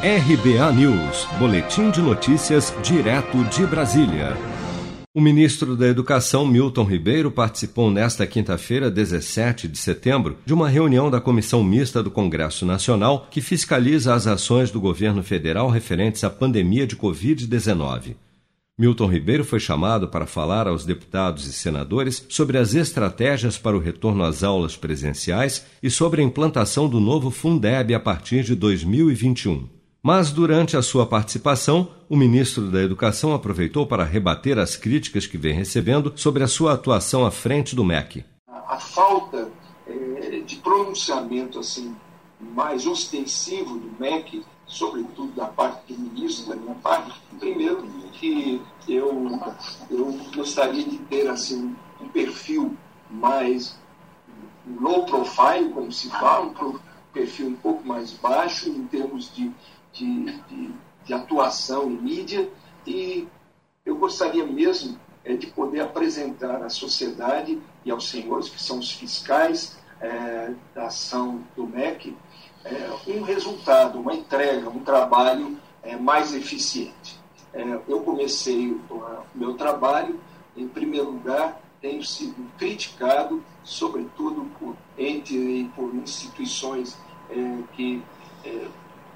RBA News, Boletim de Notícias, direto de Brasília. O ministro da Educação, Milton Ribeiro, participou nesta quinta-feira, 17 de setembro, de uma reunião da Comissão Mista do Congresso Nacional que fiscaliza as ações do governo federal referentes à pandemia de Covid-19. Milton Ribeiro foi chamado para falar aos deputados e senadores sobre as estratégias para o retorno às aulas presenciais e sobre a implantação do novo Fundeb a partir de 2021. Mas, durante a sua participação, o ministro da Educação aproveitou para rebater as críticas que vem recebendo sobre a sua atuação à frente do MEC. A falta é, de pronunciamento assim mais ostensivo do MEC, sobretudo da parte do ministro, da minha parte, primeiro que eu, eu gostaria de ter assim, um perfil mais low profile, como se fala, um perfil um pouco mais baixo em termos de de, de, de atuação em mídia e eu gostaria mesmo é, de poder apresentar à sociedade e aos senhores, que são os fiscais é, da ação do MEC, é, um resultado, uma entrega, um trabalho mais eficiente. Eu comecei o meu trabalho, em primeiro lugar, tenho sido criticado, sobretudo por entes e por instituições que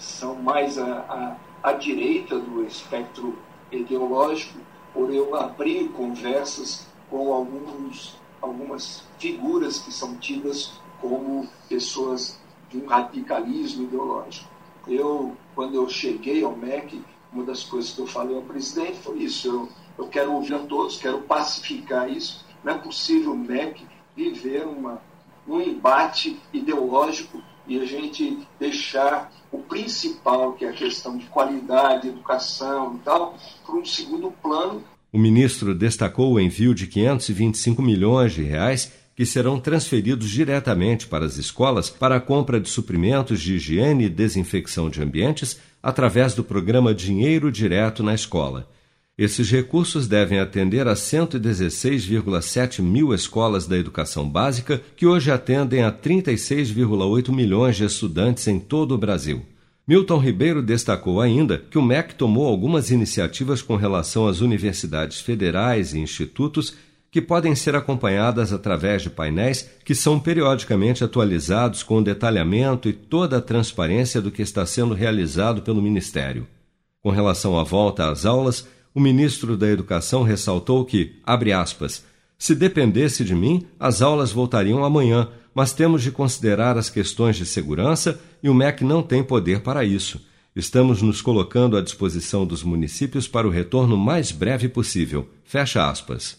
são mais à, à, à direita do espectro ideológico, por eu abrir conversas com alguns, algumas figuras que são tidas como pessoas de um radicalismo ideológico. Eu, quando eu cheguei ao MEC, uma das coisas que eu falei ao presidente foi isso: eu, eu quero ouvir a todos, quero pacificar isso. Não é possível o MEC viver uma, um embate ideológico e a gente deixar o principal, que é a questão de qualidade, educação e tal, para um segundo plano. O ministro destacou o envio de 525 milhões de reais que serão transferidos diretamente para as escolas para a compra de suprimentos de higiene e desinfecção de ambientes através do programa Dinheiro Direto na Escola. Esses recursos devem atender a 116,7 mil escolas da educação básica, que hoje atendem a 36,8 milhões de estudantes em todo o Brasil. Milton Ribeiro destacou ainda que o MEC tomou algumas iniciativas com relação às universidades federais e institutos que podem ser acompanhadas através de painéis que são periodicamente atualizados com detalhamento e toda a transparência do que está sendo realizado pelo Ministério. Com relação à volta às aulas, o ministro da Educação ressaltou que, abre aspas, se dependesse de mim, as aulas voltariam amanhã, mas temos de considerar as questões de segurança e o MEC não tem poder para isso. Estamos nos colocando à disposição dos municípios para o retorno mais breve possível. Fecha aspas.